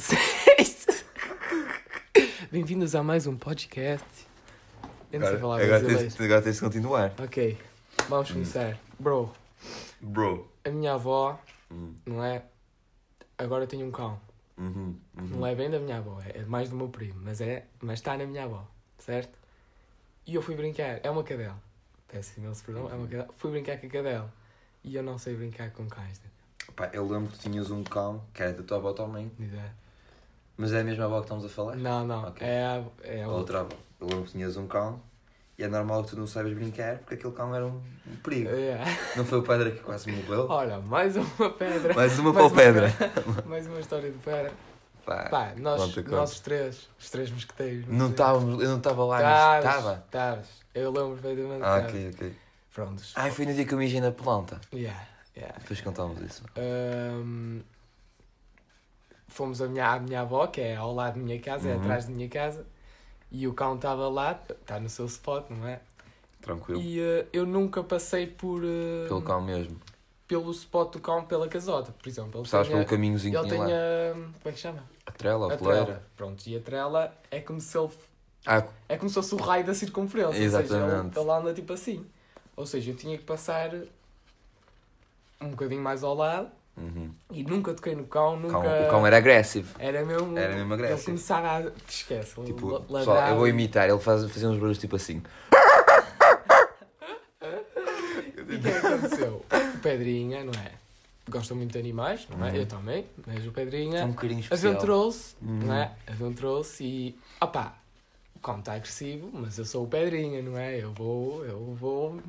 vocês? Bem-vindos a mais um podcast. Eu não sei falar agora, tens, agora tens de continuar. Ok, vamos começar. Bro, Bro. a minha avó, Hum, não é? Agora eu tenho um cão. uhum, uhum. Não é bem da minha avó, é mais do meu primo, mas é, mas está na minha avó, certo? E eu fui brincar, é uma cadela. Peço imenso perdão, é uma cadela. Fui brincar com a cadela. E eu não sei brincar com cães, né? Pá, eu lembro que tinhas um cão que era da tua avó também. Exato. Mas é a mesma avó que estamos a falar? Não, não, Ok. é a, é a outra avó. Eu lembro que tinhas um cão e é normal que tu não saibas brincar porque aquele cão era um, um perigo. É. Não foi o pedra que quase morreu? Olha, mais uma pedra. Mais uma para o pedra. mais uma história de pedra. Pá, Pá, nós, nós os três, os três mosqueteiros. Não estávamos, eu não estava lá, mas estava. Estavas. Eu lembro perfeitamente. Ah, ok, ok. Prontos. Ai, foi no dia que eu mijei na planta. Yeah, yeah. Depois contámos isso. Ahm, fomos à minha, à minha avó, que é ao lado da minha casa, é Uhum. atrás da minha casa. E o cão estava lá, está no seu spot, não é? Tranquilo. E eh, eu nunca passei por. eh, Pelo cão mesmo. pelo spot do cão pela casota, por exemplo. Ele tem, pelo caminhozinho ele que tinha a. Como é que chama? A trela, a A trela. Pronto, e a trela é como se ele. Ah, É como se fosse o raio da circunferência. Ou seja, Exatamente. ele, ele anda tipo assim. Ou seja, eu tinha que passar um bocadinho mais ao lado uhum. e nunca toquei no cão, O nunca. cão- o cão era agressivo. Era mesmo. Era mesmo Ele agressivo. começava a. Te esquece. Tipo, pessoal, eu vou imitar, ele faz, fazia uns barulhos tipo assim. E o que é que aconteceu? O Pedrinha, não é? Gosta muito de animais, não é? Uhum. Eu também, mas o Pedrinha. É um bocadinho especial. Aventurou-se, Uhum. não é? Aventurou-se e. opá, o cão está agressivo, mas eu sou o Pedrinha, não é? Eu vou. Eu vou.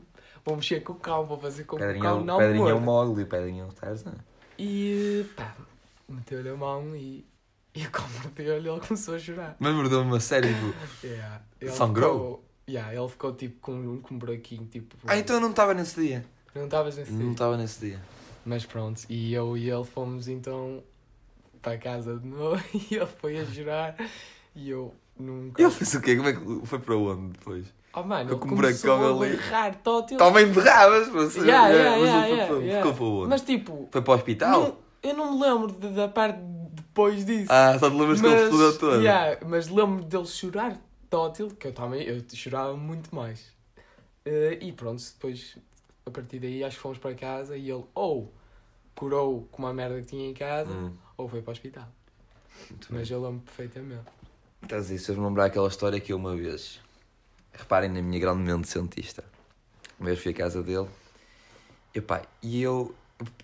Vou mexer com o cão, vou fazer com que o Pedrinho, cão não Pedrinho é um mogli, Pedrinho é um Tarzan. E pá, meteu-lhe a mão e. E o cão mordeu-lhe e ele começou a chorar. Mas mordou-me uma série do... Yeah. Sangrou? ficou- yeah, ele ficou tipo com, com um buraquinho, tipo. Ah, então eu não estava nesse dia. Não estavas nesse Não dia. estava nesse dia. Mas pronto, e eu e ele fomos então para casa de novo e ele foi a chorar e eu nunca. Ele fez o quê? Como é que foi para onde depois? Oh mano, com um buracão ali. berrar tótil. Também berravas, você. Yeah, yeah, mas yeah, yeah, foi, yeah. ficou para onde? Mas tipo, Foi para o hospital? não- eu não me lembro de- da parte depois disso. Ah, só te lembras que ele explodiu todo. yeah, mas lembro dele chorar tótil, que eu também eu chorava muito mais. Eh, e pronto, depois a partir daí acho que fomos para casa e ele ou curou com uma merda que tinha em casa Hum, ou foi para o hospital. muito bem. Mas eu lembro perfeitamente. Estás a isso, me lembrar aquela história que eu uma vez. Reparem na minha grande mente cientista. Uma vez fui à casa dele. E, pá, e eu,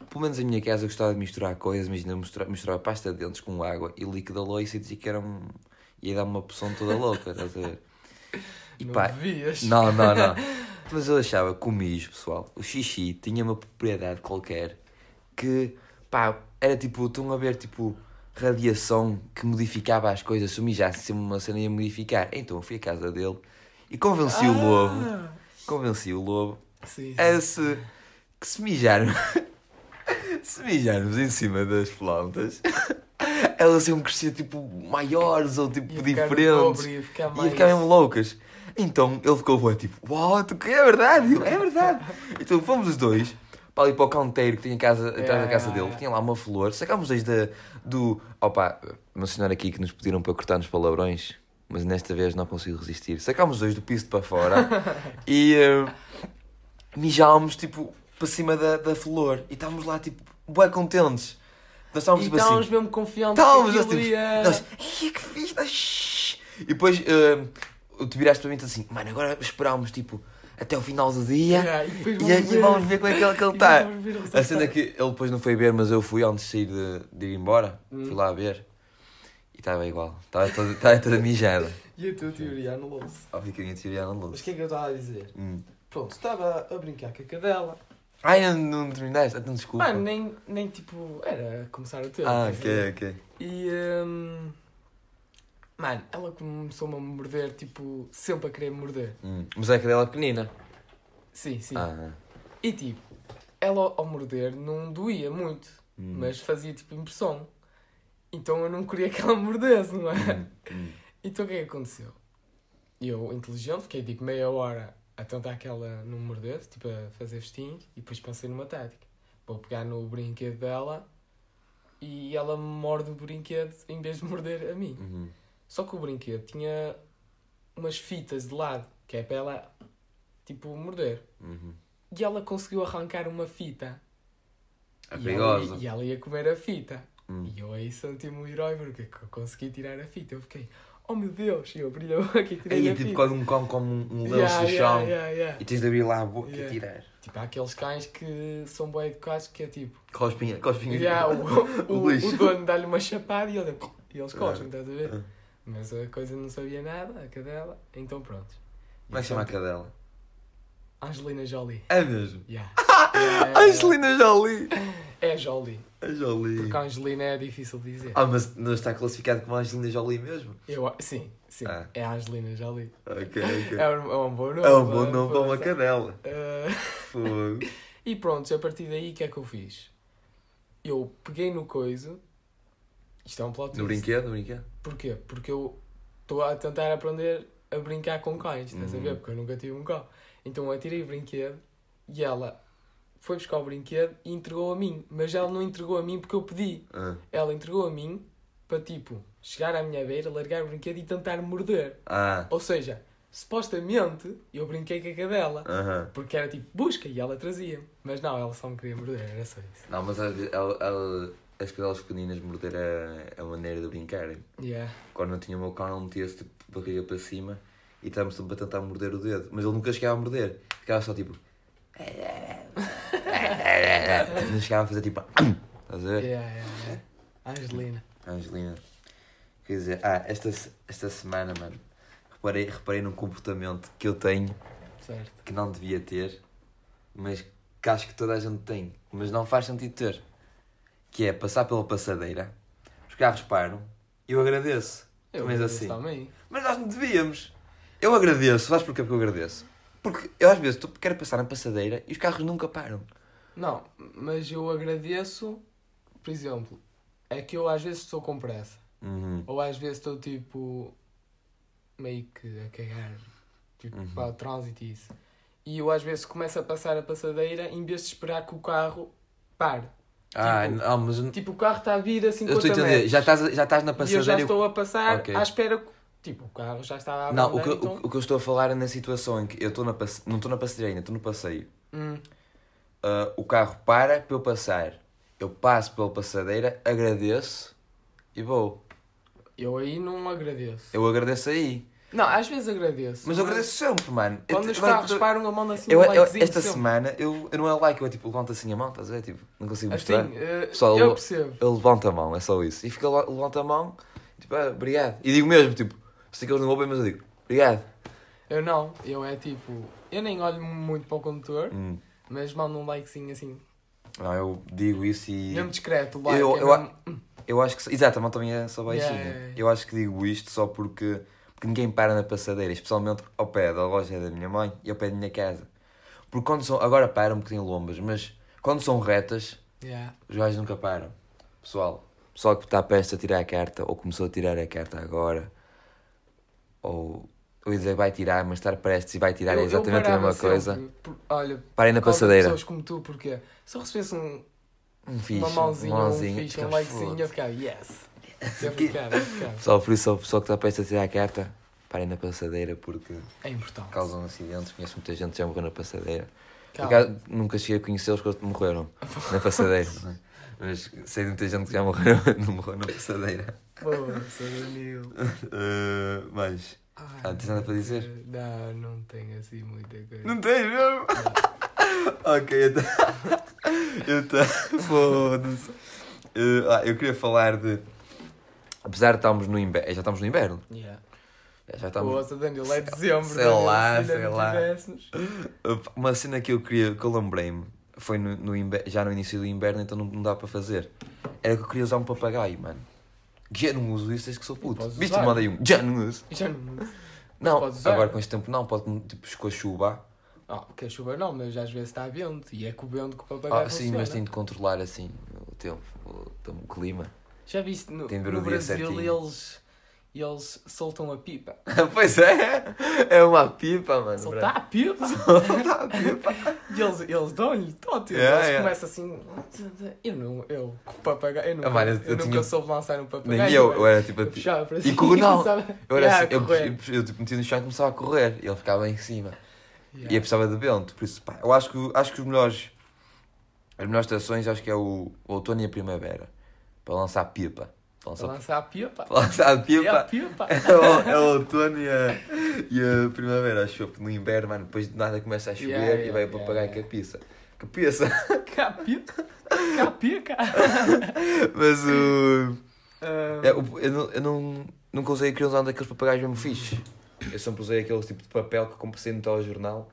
pelo menos a minha casa, eu gostava de misturar coisas. Imagina, misturar, misturar pasta de dentes com água e líquido loiça e dizia que era um. ia dar uma poção toda louca, estás a ver? E não pá, devias. não, não, não. Mas eu achava que o mijo, pessoal, o xixi tinha uma propriedade qualquer que, pá, era tipo, estão a ver, tipo, radiação que modificava as coisas. Se eu mijasse sempre uma cena ia modificar. Então eu fui à casa dele e convenci o lobo, Ah, convenci o lobo Sim, sim. a se, que se mijarmos, se mijarmos em cima das plantas, elas iam crescer, tipo, maiores ou, tipo, Ia diferentes. dobro, ia ficar E ficar mesmo loucas. Então ele ficou bué, tipo? Que é verdade? É verdade. então fomos os dois para ali para o canteiro que tinha casa, atrás da casa yeah, dele, yeah. tinha lá uma flor. Sacámos dois da, do. Opa, mencionar aqui que nos pediram para cortar nos palavrões, mas nesta vez não consigo resistir. Sacámos dois do piso para fora e uh, mijámos tipo para cima da, da flor e estávamos lá tipo, bué contentes. Nós estávamos E tipo estávamos assim. mesmo confiantes Estávamos, que aquilo ia... nós, "Ai, que nós, shhh." E depois uh, tu viraste para mim e assim, mano, agora esperámos tipo até o final do dia Yeah, e depois e, e vamos ver como é que ele, que ele está. vamos ver A cena é que ele depois não foi ver, mas eu fui antes de sair de, de ir embora, Hum. fui lá ver e estava igual, estava toda, estava toda mijada. E a tua teoria anulou-se. Óbvio que a minha teoria era Mas o que é que eu estava a dizer? Hum. Pronto, estava a brincar com a cadela. Ai, não, não terminaste? Então desculpa. Mano, nem, nem tipo, era começar o tempo. ah, ok, ok. E. hum, mano, ela começou-me a morder, tipo, sempre a querer me morder. Hum. Mas é a cadela pequenina. Sim, sim. Ah, E tipo, ela ao morder não doía muito, hum. mas fazia tipo impressão. Então eu não queria que ela mordesse, não é? Hum, hum. Então o que é que aconteceu? Eu, inteligente, fiquei tipo meia hora a tentar que ela não mordesse, tipo a fazer festinhos, e depois pensei numa tática. Vou pegar no brinquedo dela e ela morde o brinquedo em vez de morder a mim. Uhum. Só que o brinquedo tinha umas fitas de lado, que é para ela, tipo, morder. Uhum. E ela conseguiu arrancar uma fita. É e perigoso. Ela, e ela ia comer a fita. Hum. E eu aí senti-me um herói porque eu consegui tirar a fita. Eu fiquei, oh meu Deus, e eu abri a boca e tirei Aí a tipo fita. quando um cão come um, um lenço Yeah, do yeah, chão yeah, yeah. e tens de abrir lá a boca Yeah. e tirar. Tipo, há aqueles cães que são bem educados que é tipo, Cospinha, cospinha. yeah, o, o, O lixo. o dono dá-lhe uma chapada e, ele, e eles coxam, estás a ver? Ah. Mas a coisa não sabia nada, a cadela, então pronto. Como é que chama a cadela? Angelina Jolie. É mesmo. Yeah. Angelina Jolie. É Jolie. A Jolie. Porque a Angelina é difícil de dizer. Ah, mas não está classificado como Angelina Jolie mesmo? Eu, sim, sim. Ah. É a Angelina Jolie. Ok, ok. É um, é um bom nome. É um bom nome para uma para- cadela. Ah, Fogo. e pronto, a partir daí o que é que eu fiz? Eu peguei no coiso. Isto é um plot No twist. brinquedo, no brinquedo? Porquê? Porque eu estou a tentar aprender a brincar com cães, estás a Uhum. ver? Porque eu nunca tive um cão. Então eu atirei o brinquedo e ela foi buscar o brinquedo e entregou a mim. Mas ela não entregou a mim porque eu pedi. Ah. Ela entregou a mim para tipo chegar à minha beira, largar o brinquedo e tentar morder. Ah. Ou seja, supostamente eu brinquei com a cadela. Aham. Porque era tipo busca e ela trazia. Mas não, ela só me queria morder, era só isso. Não, mas vezes ela- ela- as cadelas pequeninas morder é a maneira de brincarem. Yeah. Quando eu tinha o meu cão, ele metia-se tipo, de barriga para cima e estávamos sempre a tentar morder o dedo. Mas ele nunca chegava a morder. Ficava só tipo. Não chegava a fazer tipo. Estás a ver? Yeah, yeah, yeah. Angelina. Angelina. Quer dizer, ah, esta, esta semana, mano, reparei, reparei num comportamento que eu tenho Certo. que não devia ter, mas que acho que toda a gente tem, mas não faz sentido ter. Que é passar pela passadeira, os carros param e eu agradeço. Eu Mas agradeço assim. também. Mas nós não devíamos. Eu agradeço, sabes porquê que eu agradeço? Porque eu às vezes quero passar na passadeira e os carros nunca param. Não, mas eu agradeço, por exemplo, é que eu às vezes estou com pressa. Uhum. Ou às vezes estou tipo meio que a cagar tipo, Uhum. para o trânsito e isso. E eu às vezes começo a passar a passadeira em vez de esperar que o carro pare. Ah, Tipo, não, mas Tipo, o carro está a vir a 50 eu estou a entender. metros. Já estás, já estás na E eu passadeira. já e eu- estou a passar Ok. à espera. que- Tipo, o carro já estava a Não, o que, eu- então... o, o que eu estou a falar é na situação em que eu estou na passe... não estou na passadeira ainda, estou no passeio. Hum, Ah, o carro para para eu passar. Eu passo pela passadeira, agradeço e vou. eu aí não agradeço. Eu agradeço aí. Não, às vezes agradeço. Mas eu agradeço sempre, mano. Eu Quando te- os agora carros tu- param, eu mando assim eu, um eu- likezinho esta sempre. semana, eu, eu não é like, eu é tipo, levanto assim a mão, estás a ver? Tipo, não consigo mostrar. Assim, eh, Pessoal, eu eu- percebo. Eu levanto a mão, é só isso. E fica lá, levanta a mão, tipo, ah, obrigado. E digo mesmo, tipo, sei que eles não ouvem, mas eu digo, obrigado. Eu não, eu é tipo. Eu nem olho muito para o condutor, Hum. Mas mando um likezinho assim. Não, eu digo isso e. Mesmo discreto, like. Eu- é eu- mesmo- Eu acho que. Exato, a mão também é só baixinha. Yeah, yeah, yeah. Eu acho que digo isto só porque, porque ninguém para na passadeira, especialmente ao pé da loja da minha mãe e ao pé da minha casa. Porque quando são. Agora param porque têm lombas, mas quando são retas, os gajos nunca param. Pessoal, pessoal que está prestes a tirar a carta, ou começou a tirar a carta agora, ou. Eu ia dizer vai tirar, mas estar prestes e vai tirar Eu- é exatamente a mesma coisa. sempre, por- olha, Parem na passadeira. pessoas como tu, porque se eu recebesse um, Um fixe, uma mãozinha, um mãozinha, fixe, um likezinho, eu ficava, yes. Eu ficava, eu ficava. Pessoal, por isso, o pessoal que está prestes a tirar a carta, parem na passadeira porque É importante. causam acidentes. Conheço muita gente que já morreu na passadeira. Acaso, nunca cheguei a conhecê-los quando morreram na passadeira. é? Mas sei de muita gente que já morreu, não morreu na passadeira. Pô. Eh, mas. Ai, Ah, tens nada para dizer? Não, não tenho assim muita coisa. Não tens mesmo? ok, então. então. Foda-se. Eh, ah, eu queria falar de. Apesar de estarmos no inverno. Já estamos no inverno. Yeah. Já estamos. Poxa, Danilo, é dezembro. Sei Danilo, lá, se sei lá. tivéssemos. Uma cena que eu queria, que eu lembrei-me, foi no, no já no início do inverno, então não, não dá para fazer. Era que eu queria usar um papagaio, mano. Que já não uso isso desde que sou puto. Podes Viste, usar. mandei um. Já não uso. Já não. Não, podes usar. agora com este tempo não, pode tipo com a chuva. Ah, que a chuva não, mas às vezes está vento. E é com o vento que o papagaio Ah, sim, funciona. mas tem de controlar assim o tempo, o, o clima. Já viste no, Tem de ver no o dia Brasil certinho. eles, e eles soltam a pipa. pois é, é uma pipa, mano. Soltar a pipa? Soltar a pipa. E eles, eles dão-lhe tótil. Yeah, eles yeah. começam assim. Eu não, eu, com o papagaio, eu nunca, Ah, mano, eu- eu, eu nunca tinha- soube lançar um papagaio. Nem eu, eu era tipo. Eu puxava para E corre- não, Eu, era assim, eu, eu, eu, tipo, metia no chão e começava a correr. E ele ficava em cima. Yeah. E eu precisava de vento. Por isso, pá, eu acho que, acho que os melhores. As melhores estações acho que é o, o outono e a primavera. Para lançar pipa. Para Para lançar, lançar a pipa. para lançar a É a pipa. pipa. É o, é o outono e a, e a primavera, acho eu. Porque no inverno, mano, depois de nada começa a chover Yeah, e vai yeah, o papagaio yeah, com a pizza. Com a pizza. Capita. Capica. Mas o. Ah, É, o- eu não, eu não, nunca usei aqueles um daqueles papagaios mesmo fixe. Eu sempre usei aquele tipo de papel que comprei no telejornal.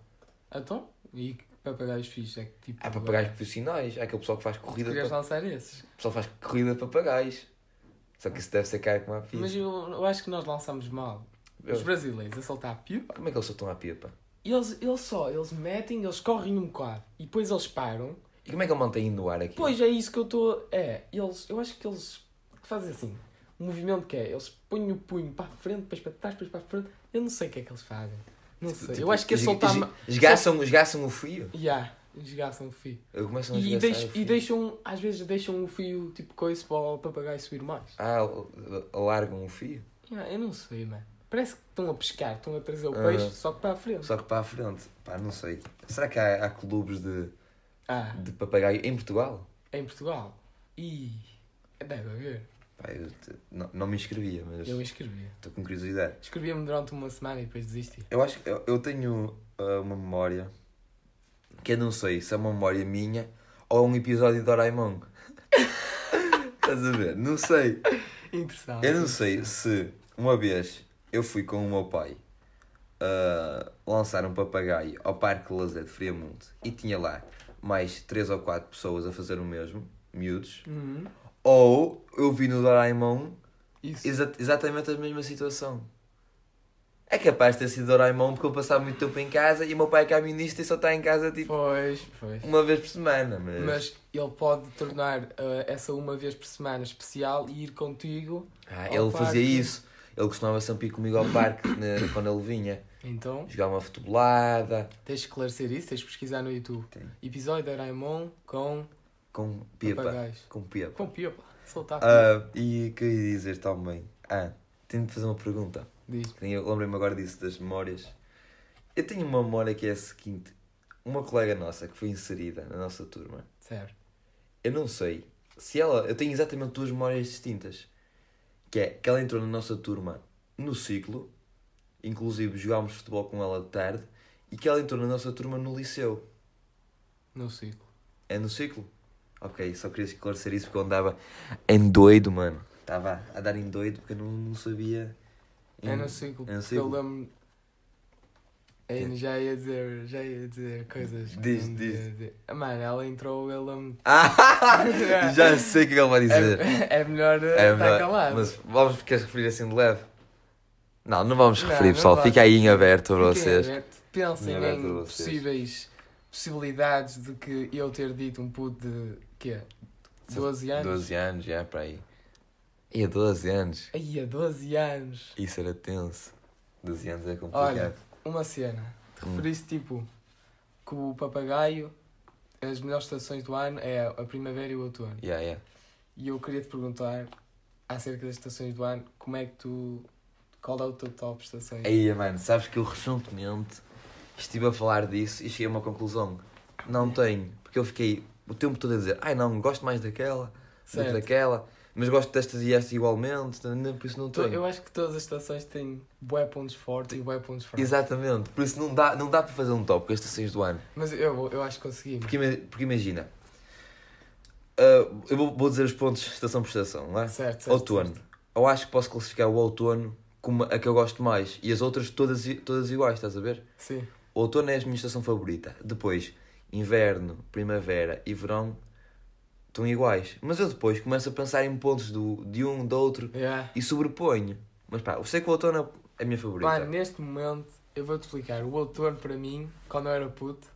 Então? E que papagaios fixos? É que tipo. Há papagaios profissionais, há aquele pessoal que faz corrida pa- lançar esses? o pessoal faz corrida de papagaios. Só que isso deve ser caro como a Mas ficha. eu, eu acho que nós lançamos mal. Os brasileiros a soltar a pipa. Como é que eles soltam a pipa? Eles, eles só, eles metem, eles correm um bocado. E depois eles param. E como é que ele mantém no ar aqui? Pois é isso que eu estou. É, eles, eu acho que eles fazem assim. Um movimento que é, eles põem o punho para a frente, depois para trás, depois para a frente. Eu não sei o que é que eles fazem. Não sei. Tipo, eu acho que é soltar. Esgaçam, esgaçam o fio? Ya, esgaçam o fio. Começam a E, deixam, o fio. e deixam, às vezes deixam o fio tipo coisa para o papagaio subir mais. Ah, alargam o fio? Ya, eu não sei, mano. Parece que estão a pescar, estão a trazer o Ah. peixe, só que para a frente. Só que para a frente. Pá, não sei. Será que há, há clubes de, Ah, de papagaio em Portugal? em Portugal. E deve haver. Pá, eu te- não, não me inscrevia, mas Eu inscrevia. estou com curiosidade. Escrevia-me durante uma semana e depois desisti. Eu acho que eu, eu tenho ah, uma memória que eu não sei se é uma memória minha ou é um episódio de Doraemon. Estás a ver? Não sei. Interessante. Eu não sei se uma vez eu fui com o meu pai a lançar um papagaio ao Parque Lazer de Friamundo e tinha lá mais três ou quatro pessoas a fazer o mesmo, miúdos, Uhum. ou eu vi no Doraemon Isso. exa exatamente a mesma situação. É capaz de ter sido Doraemon porque eu passava muito tempo em casa e o meu pai é camionista e só está em casa tipo Pois, pois. uma vez por semana. Mas, Mas ele pode tornar ah, essa uma vez por semana especial e ir contigo. Ah, ele fazia parque. isso. Ele costumava sempre ir comigo ao parque né, quando ele vinha. Então, Jogar uma futebolada tens de esclarecer isso, tens de pesquisar no YouTube. Tem. Episódio de Doraemon com com pipa. papagaios. Com pipa. Com pipa. Soltar. Ah, e o que eu ia dizer também? Ah, tenho de fazer uma pergunta. Diz. Lembrei-me agora disso, das memórias. Eu tenho uma memória que é a seguinte: uma colega nossa que foi inserida na nossa turma, Certo. eu não sei se ela. Eu tenho exatamente duas memórias distintas. Que é que ela entrou na nossa turma no ciclo, inclusive jogámos futebol com ela de tarde, e que ela entrou na nossa turma no liceu. No ciclo. É no ciclo? Ok, só queria esclarecer isso porque eu andava em doido, mano. Estava a dar em doido porque eu não, não sabia. É no ciclo. É no Eu ciclo. lembro. É, já ia dizer, já ia dizer coisas. Diz, não diz. Ah, Mano, ela entrou, eu lembro. Ah! Já sei o que ele vai dizer. É, é melhor eh, É, estar mas- calado. Mas vamos queres referir assim de leve? Não, não vamos Não, referir, não pessoal. vamos. Fica aí em aberto para vocês. abertos, Pensem Em aberto em possíveis possibilidades de que eu ter dito um puto de quê? 12 anos? 12 anos, já para aí. E a 12 anos. Aí, a 12 anos. Isso era tenso. 12 anos é complicado. Olha, uma cena. Te Hum. referiste tipo que o papagaio, as melhores estações do ano é a primavera e o outono. Yeah, yeah. E eu queria te perguntar acerca das estações do ano, como é que tu. Qual é o teu top estações? Aí, mano, sabes que eu recentemente estive a falar disso e cheguei a uma conclusão. Não tenho, porque eu fiquei o tempo todo a dizer, ai não, gosto mais daquela, do que daquela, mas gosto destas e estas igualmente, por isso não tenho. Eu acho que todas as estações têm bué pontos fortes e bué pontos fracos. Exatamente, por isso não dá, não dá para fazer um top com as estações do ano. Mas eu, eu acho que consegui. Porque, porque imagina, ah, eu vou, vou dizer os pontos estação por estação, não é? Certo, certo. Outono. certo. Eu acho que posso classificar o outono como a que eu gosto mais e as outras todas, todas iguais, estás a ver? Sim. O outono é a minha estação favorita. Depois, inverno, primavera e verão estão iguais. Mas eu depois começo a pensar em pontos do, de um, do outro Yeah. e sobreponho. Mas pá, eu sei que o outono é a minha favorita. Mano, neste momento, eu vou-te explicar. O outono, para mim, quando eu era puto,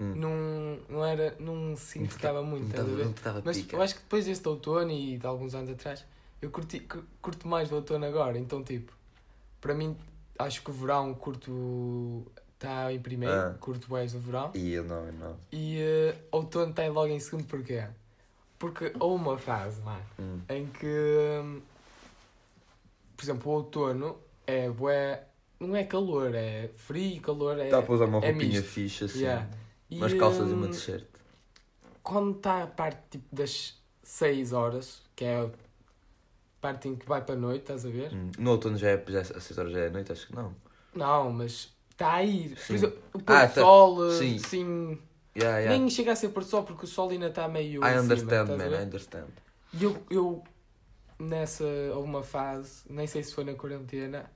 Hum. não, não era. Não significava muito, não não Mas pica. eu acho que depois deste outono e de alguns anos atrás, eu curti, cu- curto mais do outono agora, então tipo, para mim acho que o verão curto está em primeiro, Ah. curto mais o verão. E eu não, eu não. E eh, outono está logo em segundo porquê? Porque houve uma fase, mano, Hum. em que, hum, por exemplo, o outono é bué, não é calor, é frio, calor, é... Dá para usar uma é roupinha misto. fixa assim. Yeah. E, Umas calças e uma hum, t-shirt. Quando está a parte tipo, das 6 horas, que é a parte em que vai para a noite, estás a ver? Hum. No outono já é, já, é- às 6 horas já é noite, acho que não. Não, mas está a ir. Por exemplo, o pôr Ah, tá. sol, eh, Sim. sim, Yeah, yeah. nem chega a ser pôr do sol porque o sol ainda está meio. I cima, understand, man? I understand. E eu, eu, nessa, houve uma fase, nem sei se foi na quarentena,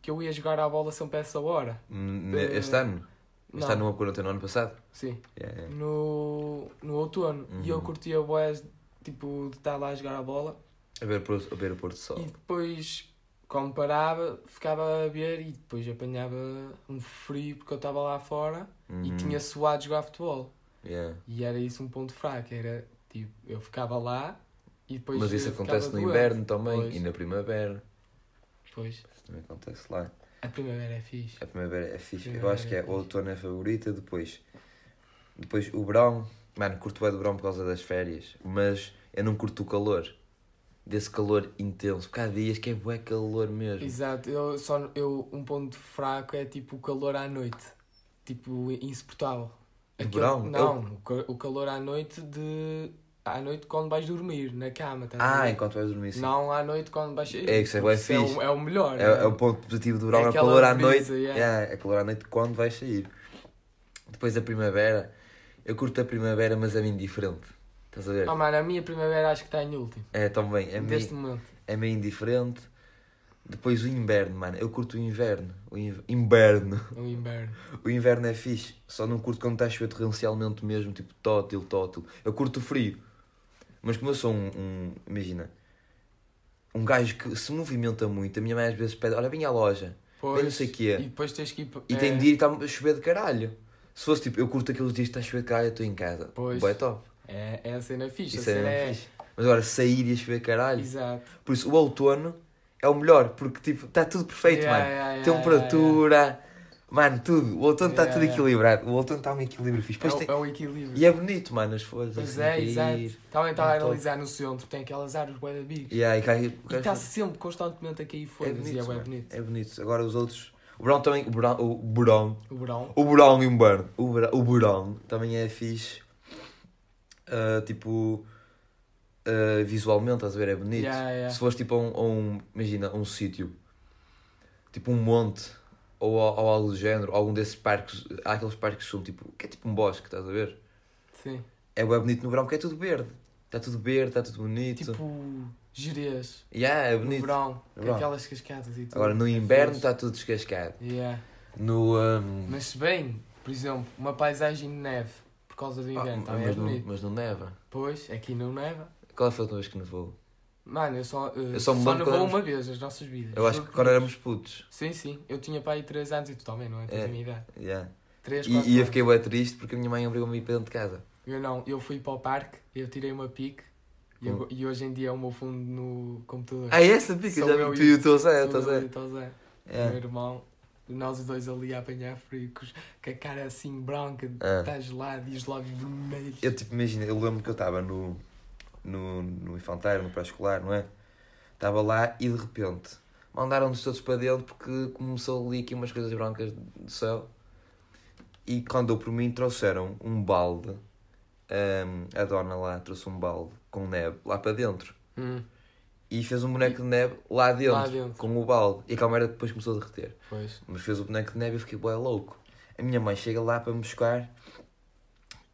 que eu ia jogar à bola sempre a essa hora. Hum, Este ano? Este Não, ano aconteceu no ano passado? sim, Yeah, yeah. no, no outono. E eu Uhum. curtia boés, tipo, de estar lá a jogar a bola. A ver, por- a ver o pôr do sol. E depois, quando parava, ficava a ver e depois apanhava um frio porque eu estava lá fora e Uhum. tinha suado jogar futebol. Yeah. E era isso um ponto fraco, era tipo, eu ficava lá e depois. Mas isso acontece no doente. inverno também Pois. e na primavera. Pois, Isso também acontece lá. a primavera é fixe. A primavera é fixe. Eu Primavera acho que é é o fixe. outono é favorita. Depois, depois o verão. Mano, curto bem do verão por causa das férias. Mas eu não curto o calor. Desse calor intenso. Porque há dias que é bué calor mesmo. Exato, eu, só, eu, um ponto fraco é tipo o calor à noite. Tipo, insuportável. No verão? Não, o ca- o calor à noite de. À noite quando vais dormir na cama, a Ah, enquanto vais dormir sim. Não à noite quando vais sair. É, isso é bué Isso é, fixe. o, é o melhor. É, né? é o ponto positivo do verão, É é, o calor à noite. yeah. Yeah, é calor à noite quando vais sair. Depois a primavera. Eu curto a primavera, mas é indiferente. Estás a ver? Ah, mano, a minha primavera acho que está em último. É também. É Deste meio, momento. é meio indiferente. Depois o inverno, mano. Eu curto o inverno. O inv- inverno. O inverno. O inverno é fixe. Só não curto quando está a chover torrencialmente mesmo, tipo tótil, tótil. Eu curto o frio. Mas como eu sou um, um- Imagina. Um gajo que se movimenta muito, a minha mãe às vezes pede: Olha, vem à loja. Pois, não sei o quê. E depois tens que ir. E é, tem de ir e está a chover de caralho. Se fosse tipo, eu curto aqueles dias que está a chover de caralho, eu estou em casa. Pois. Boa, é top. É, é a cena fixe. Isso a é cena mesmo fixe. Mas agora, sair e a chover caralho. Exato. Por isso, o outono é o melhor, porque tipo, está tudo perfeito, Yeah, mano. yeah, yeah, Temperatura, mano, tudo. O outono está Yeah, tudo yeah. equilibrado. O outono está um equilíbrio fixe. É, tem- é o equilíbrio. E é bonito, mano, as folhas. Pois é, cair. exato. Também estava a analisar no centro, tem aquelas árvores bué bigos. Yeah, e cai, está sempre constantemente a cair é folhas bonito, e é bonito. É bonito. Agora os outros. O verão também. O verão. O verão. O verão. O verão e o inverno. O verão também é fixe. Ah, tipo. ah, visualmente, estás a ver? É bonito. Yeah, yeah. Se fores tipo a um, a um- Imagina, um sítio. Tipo um monte. Ou, ou algo do género. Algum desses parques. Há aqueles parques que são tipo. Que é tipo um bosque, estás a ver? Sim. É bem bonito no verão porque é tudo verde. Está tudo verde, está tudo bonito. Tipo, gerês. Yeah, é No bonito. verão. No Com verão. aquelas cascadas e tudo. Agora no É inverno está tudo descascado. Yeah. No. ahm, Mas se bem, por exemplo, uma paisagem de neve causa do ah, inverno, também é mas, não, mas não neva. Pois, aqui não neva. Qual foi a última vez que nevou? Mano, eu só, uh, Eu só me só nevou quando uma vez nas nossas vidas. Eu acho que quando éramos putos. Sim, sim. Eu tinha aí 3 anos e tu também, não é? Tens É. a minha idade. Yeah. 3, E, 4 e eu fiquei bem triste porque a minha mãe obrigou-me a ir para dentro de casa. Eu não, eu fui para o parque, eu tirei uma pique e, eu- e hoje em dia é o meu fundo no computador. Ah, essa pica, Sou já eu vi tu e o teu Zé, Sou eu e o teu Zé. O É. meu irmão, nós os dois ali a apanhar frio, com, a cara assim branca, Ah. está gelado e os lábios vermelhos. Eu tipo, imagina, eu lembro que eu estava no, no, no infantário, no pré-escolar, não é? Estava lá e de repente mandaram-nos todos para dentro porque começou ali aqui umas coisas brancas do céu. E quando eu por mim trouxeram um balde, hum, a dona lá trouxe um balde com neve lá para dentro. Hum, E fez um boneco de neve lá dentro, Lá dentro. com o balde. E a câmera depois começou a derreter. pois. Mas fez o boneco de neve e eu fiquei bué louco. A minha mãe chega lá para me buscar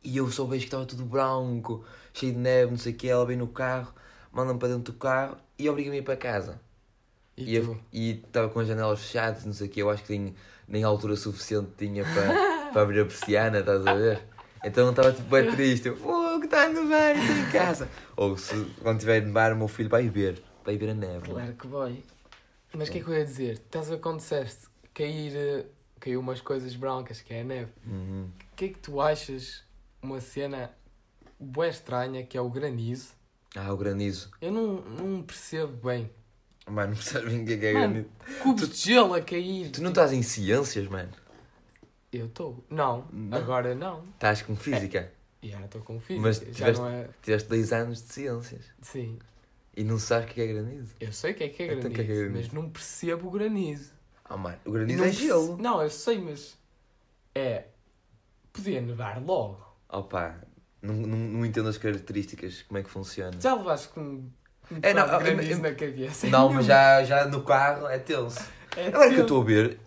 e eu só vejo que estava tudo branco, cheio de neve, não sei o que. Ela vem no carro, manda-me para dentro do carro e obriga-me a ir para casa. E, E estava com as janelas fechadas, não sei o que. Eu acho que nem, nem altura suficiente tinha para, para abrir a persiana, estás a ver? Então estava tipo bem triste. Eu, a nevar, estou em casa. Ou se quando tiver a nevar, o meu filho vai ver, vai ver a neve. Claro que vai. Mas o que é que eu ia dizer? Estás a quando disseste cair, eh, caiu umas coisas brancas, que é a neve. Uhum. O que é que tu achas uma cena bué estranha, que é o granizo, Ah, o granizo. Eu não, não percebo bem. Mano, não percebes bem o que é que é granizo. Cubos de gelo a cair. Tu não estás em ciências, mano? Eu estou. Não, Não. agora não. Estás com física. Já estou com física. Mas Já tiveste- não é. Tiveste dois anos de ciências. Sim. E não sabes o que é granizo. Eu sei o que é que é Então, granizo, o que é que é granizo? mas não percebo o granizo. Ah, mano, o granizo não é perce- gelo. Não, eu sei, mas. É. Podia nevar logo. Opa, não, não, não entendo as características, como é que funciona. Já levaste com um É, não, pedaço de eu- granizo eu- na cabeça? Não, mas já, já no carro é tenso. É Agora que eu estou a ver,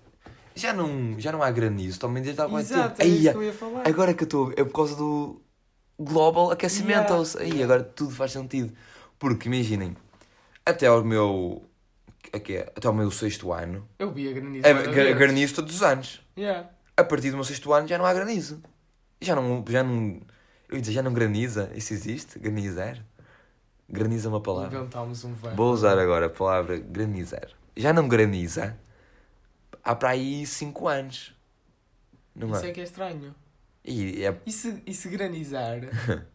já não, já não há granizo, também desde há Exato, tempo. é isso que eu ia falar. agora que eu estou, é por causa do global aquecimento. Yeah, Aí, agora tudo faz sentido. Porque imaginem, até ao meu. Aqui, até ao meu sexto ano, Eu vi a granizo. é granizo todos os anos. Yeah. A partir do meu sexto ano já não há granizo. Já não. Já não eu ia dizer, já não graniza. Isso existe? Granizar? Graniza é uma palavra. Inventámos um verbo. Vou usar agora a palavra granizar. Já não graniza há para aí 5 anos. Não Isso é que é estranho. E é. E se, e se granizar?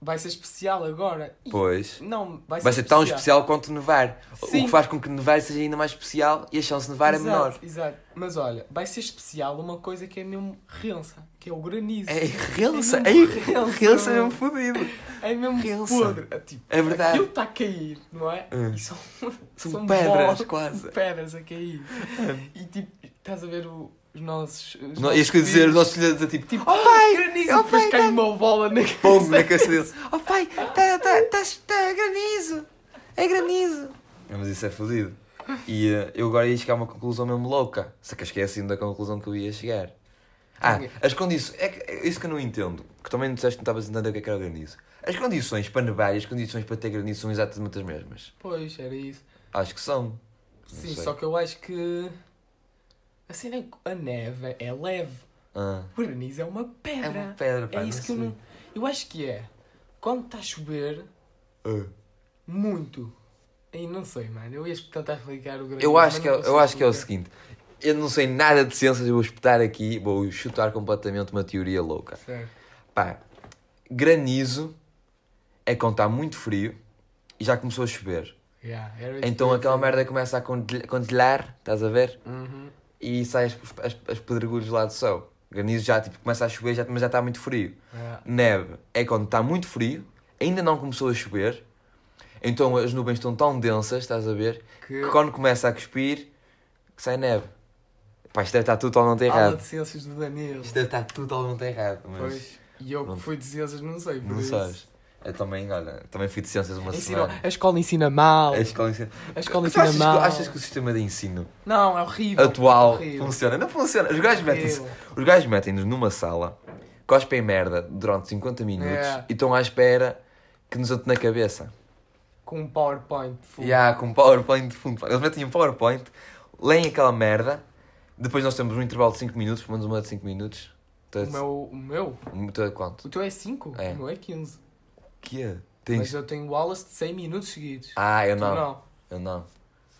vai ser especial agora. E- Pois. Não, vai ser, Vai ser tão especial quanto nevar. O Sim. que faz com que nevar seja ainda mais especial e a chance de nevar é exato, menor. Exato. Mas olha, vai ser especial uma coisa que é mesmo rença, que é o granizo. É rença. É É mesmo rença, rença meu. mesmo fodido. É mesmo podre. É, tipo, É verdade. Aquilo está a cair, não é? Hum. E são, São pedras, bolas, quase. são pedras a cair. E tipo, estás a ver o- os nossos. Os Não, nossos quer dizer, os filhos, nossos filhos a tipo. Tipo, Oh pai! granizo, oh, depois pai, cai tá- uma bola na Pombo na cabeça. cabeça deles. Oh pai, está tá, tá, tá granizo. É granizo. Mas isso é fodido. E eh, eu agora ia chegar a uma conclusão mesmo louca. Só que eu esqueci da conclusão que eu ia chegar. Ah, as condições. É, que- é isso que eu não entendo. Que também não disseste que não estavas a entender o que é que era o granizo. As condições para nevar e as condições para ter granizo são exatamente as mesmas. Pois, era isso. Acho que são. Não Sim, sei. só que eu acho que. A cena é que a neve é leve. Ah, O granizo é uma pedra. é uma pedra, pá. É isso que eu não. Eu acho que é. Quando está a chover Ah. muito. Aí não sei, mano. Eu ia tentar explicar o granizo. Eu acho que, é, eu acho que é o seguinte. Eu não sei nada de ciências, eu vou espetar aqui, vou chutar completamente uma teoria louca. Certo. Pá, granizo é quando está muito frio e já começou a chover. Yeah, Então aquela merda começa a conge- congelar, estás a ver? Uhum. E sai as, as, as pedregulhos lá do céu. Granizo já tipo, começa a chover, já, mas já está muito frio. Yeah. Neve é quando está muito frio, ainda não começou a chover, então as nuvens estão tão densas, estás a ver? Que Que quando começa a cuspir, que sai neve. Pá, isto deve estar totalmente aula errado. de ciências do Danilo. Isto deve estar totalmente errado, mas Pois. E eu que fui de ciências não sei. Por não isso. sabes. Eu também, olha, também fui de ciências uma Ensina- semana. A escola ensina mal. A escola ensina. A escola Tu ensina achas, que, mal. achas que o sistema de ensino Não, é horrível. atual horrível. funciona? Não funciona. Os gajos metem-se Horrível. os gajos metem-nos numa sala, cospem merda durante 50 minutos É. e estão à espera que nos entre na cabeça. Com um PowerPoint de fundo. E há com PowerPoint de fundo. Eles metem um PowerPoint, leem aquela merda, depois nós temos um intervalo de 5 minutos, pelo menos uma de 5 minutos. O meu, o meu? É quanto? O teu é 5? É. O meu é 15. É? Mas Tens... eu tenho aulas de 100 minutos seguidos. Ah, eu Tu não. não. Eu não.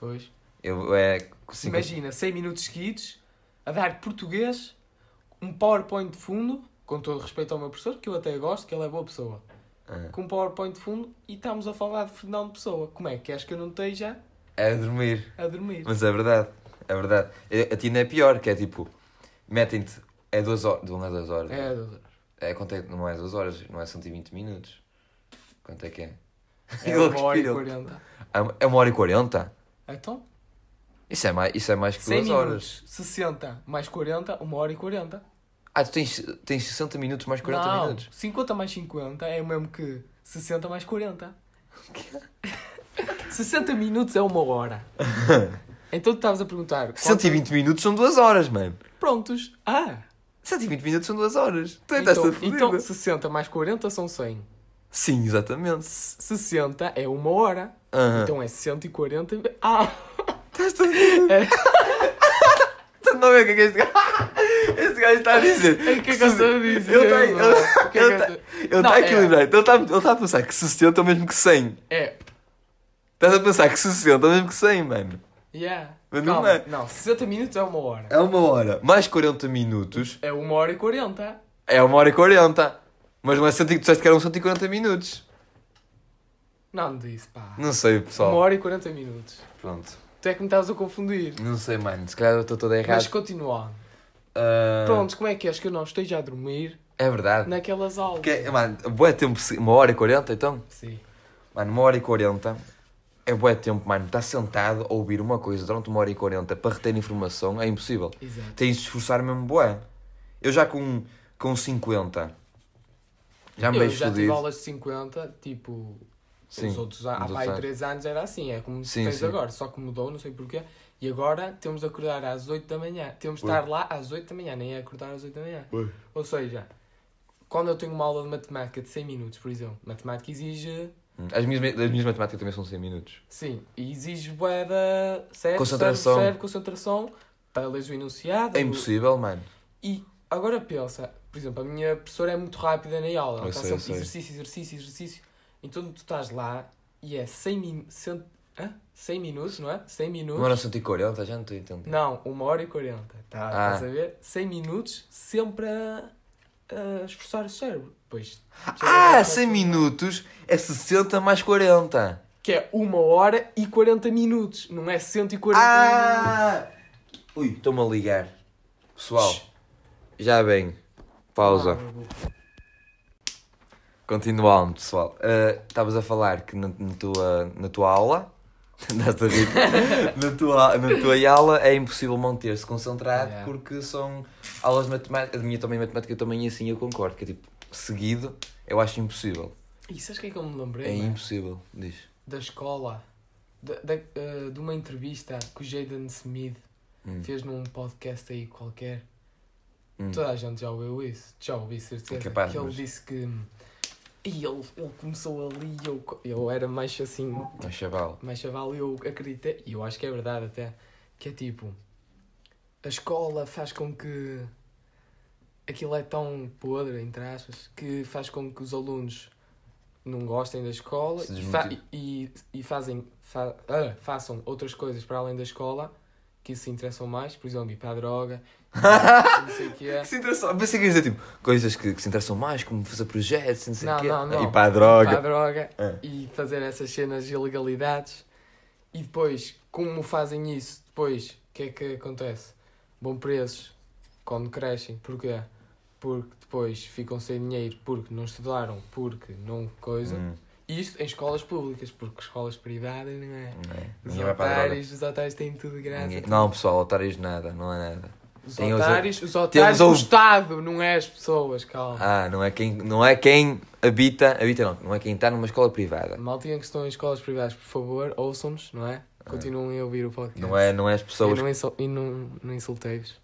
Pois. Eu é. cinco- Imagina, 100 minutos seguidos a dar português, um PowerPoint de fundo, com todo respeito ao meu professor, que eu até gosto, que ele é boa pessoa. Ah. Com um PowerPoint de fundo e estamos a falar de Fernando Pessoa. Como é? Queres que eu não esteja É dormir. a dormir? Mas é verdade. É verdade. A ti não é pior, que é tipo. Metem-te. É 2 horas. Não é 2 horas. É, doutor. É, quanto é, não é 2 horas, não é 120 minutos. Quanto é que é? É uma hora e respira. 40. É uma hora e 40? Então, Isso é mais, isso é mais que 100 2 horas. minutos, 60 mais 40, uma hora e 40. Ah, tu tens, tens 60 minutos mais 40 não, minutos. 50 mais 50 é o mesmo que 60 mais 40. 60 minutos é uma hora. Então tu estavas a perguntar. quanto- 120 minutos são 2 horas, mano. Prontos. Ah! 120 minutos são 2 horas. Tu estás Então, então 60 mais 40 são 100. Sim, exatamente. 60 é uma hora. Aham. Então é 140. Ah! Estás a foder. É. Estás a ver o que é que este gajo... Este gajo está a dizer? É o que é que eu estou a dizer? Ele está ele, é ele tá- ele Não, tá a é- equilibrar. Ele está ele tá a pensar que 60 é o mesmo que 100. É. Estás a pensar que 60 é o mesmo que 100, mano. Yeah. Mas não Calma, é. Não, 60 minutos é uma hora. É uma hora. Mais 40 minutos É uma hora e 40. é uma hora e 40. Mas não é 100, tu disseste que eram 140 minutos. Não disse, pá. Não sei, Uma pessoal. hora e 40 minutos. Pronto. Tu é que me estavas a confundir. Não sei, mano. Se calhar eu estou todo errado. Mas continuando. Ah, Pronto, como é que és que eu não esteja a dormir É verdade. naquelas aulas? Porque, mano, boé tempo, uma hora e quarenta, então? Sim. Mano, uma hora e quarenta é bué tempo, mano. Estar sentado a ouvir uma coisa durante uma hora e quarenta para reter informação é impossível. Exato. Tens de esforçar mesmo bué. Eu já com, com 50 já me eu já tive aulas de 50, tipo, Sim, os outros há aí 3 anos era assim, é como Sim, tens sim. agora, só que mudou, não sei porquê. E agora temos de acordar às 8 da manhã. Temos de estar lá às 8 da manhã, nem é acordar às 8 da manhã. Ui. Ou seja, quando eu tenho uma aula de matemática de 100 minutos, por exemplo, matemática exige, Hum. As minhas, as minhas matemáticas também são 100 minutos. sim, e exige bué da cérebro, Concentração. cérebro, concentração, para ler o enunciado. É impossível, mano. E agora pensa, por exemplo, a minha professora é muito rápida na aula, ela está sempre sei. exercício, exercício, exercício. Então tu estás lá e é 100, min... cent... Hã? 100 minutos, não é? 100 minutos. Não era 140, já não estou a entender. Não, 1 hora e 40. Tá, Ah. Estás a ver? 100 minutos sempre a, a esforçar o cérebro. Pois, Ah, 100 minutos é 60 mais 40. Que é 1 hora e 40 minutos, não é 140 minutos. Ah! Ui, estou-me a ligar. Pessoal, Shhh. Já bem. Pausa. Ah, Continuando, pessoal. Ah, Estavas a falar que na, na tua, na tua aula. A rir. na, tua, na tua aula é impossível manter-se concentrado Yeah. porque são aulas de matemática. A minha também matemática também assim eu concordo. Que é tipo, seguido, eu acho impossível. E sabes o que é que eu me lembrei? É mano? impossível, diz. da escola, da, da- eh, de uma entrevista que o Jaden Smith Hum. fez num podcast aí qualquer. Hum. Toda a gente já ouviu isso, já ouvi certeza. Capaz, que ele mas- disse que. E ele, ele começou ali e eu, eu era mais assim, Mas chaval. mais chaval e eu acreditei, e eu acho que é verdade até, que é tipo, a escola faz com que aquilo é tão podre, entre aspas, que faz com que os alunos não gostem da escola e, fa- e, e fazem, fa- ah, façam outras coisas para além da escola que se interessam mais, por exemplo, ir para a droga, não sei o que é. Que se interessam. Pensei que ias dizer tipo, coisas que, que se interessam mais, como fazer projetos, não sei o quê. não, não. E para a droga. para a droga É. e fazer essas cenas de ilegalidades. E depois, como fazem isso, depois, o que é que acontece? Vão presos quando crescem. Porquê? Porque depois ficam sem dinheiro porque não estudaram, porque não coisa. Hum, Isto em escolas públicas, porque escolas privadas não é. não é. Os Ninguém otários, os otários têm tudo de graça. Ninguém- Não, pessoal, otários nada, não é nada. Os Tem os- otários, os otários, temos o Estado, não é as pessoas, calma. Ah, não é quem, não é quem habita, habita não, não é quem está numa escola privada. Maltinha que estão em escolas privadas, por favor, ouçam-nos, não é? Continuem a ouvir o podcast. Não é, não é as E pessoas. não, insul e não, não insultei-vos.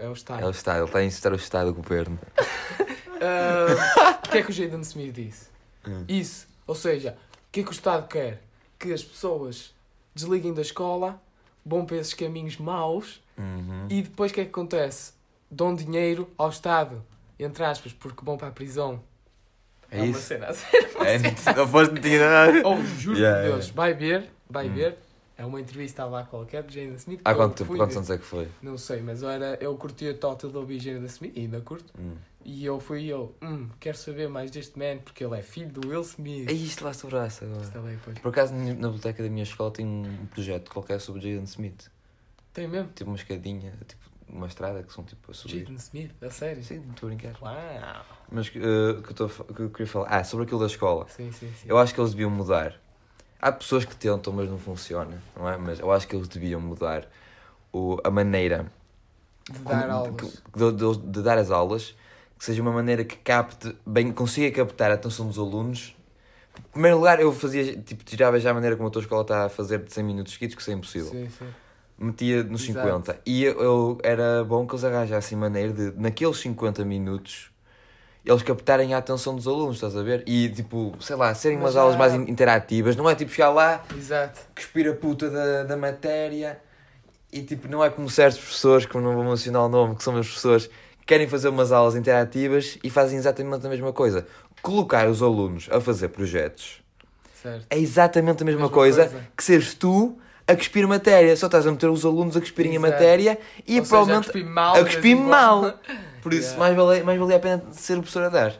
É o Estado. É o Estado, ele está a incitar o Estado, o governo. Ah, O que é que o Jaden Smith disse? Hum. Isso. Ou seja, o que é que o Estado quer? Que as pessoas desliguem da escola, vão para esses caminhos maus Uhum. e depois o que é que acontece? Dão dinheiro ao Estado, entre aspas, porque vão para a prisão. É uma isso? cena assim. É, não foste mentir nada. Oh, juro Yeah, por Deus, yeah. vai ver, vai Hum. ver. É uma entrevista lá qualquer de Jaden Smith. Há quanto tempo, quantos anos é que foi? Não sei, mas eu, era, eu curtia total de ouvir Jaden Smith, e ainda curto. Hum. E eu fui eu, hum, quero saber mais deste man, porque ele é filho do Will Smith. É isto lá sobre essa agora. Está bem, pois. Por acaso, na biblioteca da minha escola tem um projeto qualquer sobre Jaden Smith. Tem mesmo? Tipo uma escadinha, tipo uma estrada que são tipo a subir. Jaden Smith, a sério? Sim, não estou a brincar. Uau! Mas uh, que, eu que queria falar. Ah, sobre aquilo da escola. Sim, sim, sim. Eu acho que eles deviam mudar. Há pessoas que tentam, mas não funciona, não é? Mas eu acho que eles deviam mudar o, a maneira De dar aulas. de, de- de dar as aulas, que seja uma maneira que capte, bem, consiga captar a atenção dos alunos. Em primeiro lugar, eu fazia, tipo, tirava já a maneira como a tua escola está a fazer de 100 minutos seguidos, que isso é impossível. Sim, sim. Metia nos Exato. 50. E eu, eu- era bom que eles arranjassem maneira de, naqueles 50 minutos, eles captarem a atenção dos alunos, estás a ver? E, tipo, sei lá, serem Mas umas já- aulas mais in- interativas. Não é tipo chegar lá, Exato. cuspir a puta da, da matéria e tipo, não é como certos professores, que eu não vou mencionar o nome, que são meus professores, querem fazer umas aulas interativas e fazem exatamente a mesma coisa. Colocar os alunos a fazer projetos Certo. é exatamente a mesma, Mesma coisa, coisa. que seres tu a cuspir matéria. Só estás a meter os alunos a cuspirem Exato. a matéria e Ou seja, provavelmente a cuspir mal. a cuspir mal. Por isso, Yeah. mais, valia, mais valia a pena ser o professor a dar.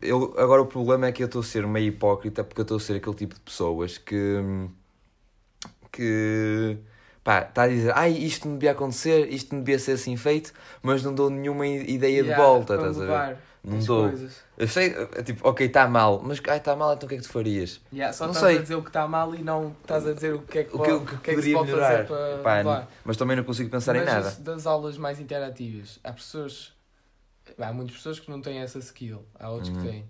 eu, agora o problema é que eu estou a ser meio hipócrita porque eu estou a ser aquele tipo de pessoas que. que. Pá, está a dizer, ai, isto não devia acontecer, isto não devia ser assim feito, mas não dou nenhuma ideia de Yeah, volta, para estás a ver? Não dou. coisas. Eu sei, é tipo, ok, está mal, mas ai, está mal, então o que é que tu farias? Yeah, só Não estás sei. a dizer o que está mal e não estás a dizer o que é que, O pode, que, o o que, que, é que se poderia pode melhorar? fazer para Pá, mas também não consigo pensar em Mas nada. isso das aulas mais interativas, há pessoas. Há muitas pessoas que não têm essa skill, há outros Uhum. que têm.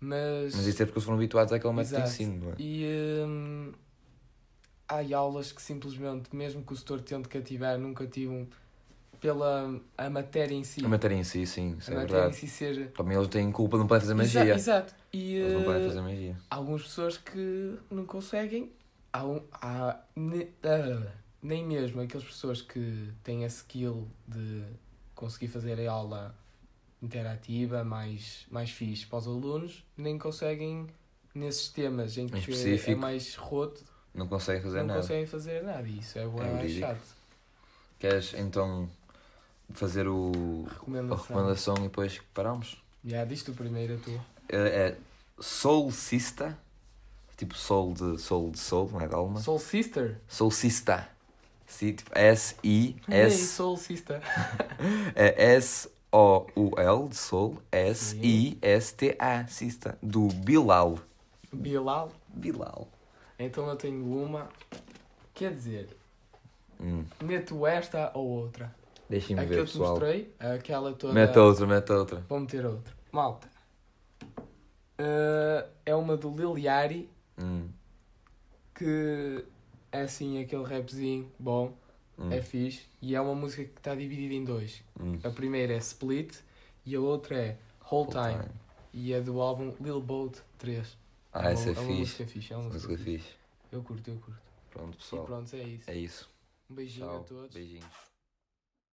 Mas. Mas isso é porque eles foram habituados àquele método de ensino, não é? E hum, há aulas que simplesmente, mesmo que o setor tente cativar, nunca tivam pela a matéria em si. A matéria em si, sim, a é matéria em verdade. si ser. Também eles têm culpa, não podem fazer Exa- magia. Exato. E Eles não podem eh, fazer magia. há algumas pessoas que não conseguem. Há, um, há ne- ah, nem mesmo aquelas pessoas que têm a skill de conseguir fazer a aula interativa mais, mais fixe para os alunos, nem conseguem nesses temas em que é específico, mais roto, Não conseguem fazer não nada. conseguem fazer nada. E isso é, bué É verídico. chato. Queres então fazer o, a Recomendação. recomendação e depois paramos? Já, diz tu primeiro a tua. É, é Solcista, tipo sol de sol de sol, não é de alma? Soul Sister? Solcista. Sim, tipo Ei, S-I-S. Soul Sister. É S-O-U-L de sol, S-I-S-T-A, Sista, do Bilal. Bilal. Bilal. Então eu tenho uma. Quer dizer, Hum. meto esta ou outra. Deixem-me A que ver, eu te pessoal. mostrei, aquela toda. Mete outra, mete outra. Vou meter outra. Malta. Uh, é uma do Lil Yachty, Hum. que é assim aquele rapzinho bom, Hum. é fixe, e é uma música que está dividida em dois. Hum. A primeira é Split e a outra é Whole Whole Time. E é do álbum Lil Boat 3. Ah, uma, essa é é uma fixe. música fixe. É uma música, Música fixe. fixe. Eu curto, eu curto. Pronto, E pessoal. pronto, é isso. É isso. Um beijinho Tchau. a todos. Beijinhos.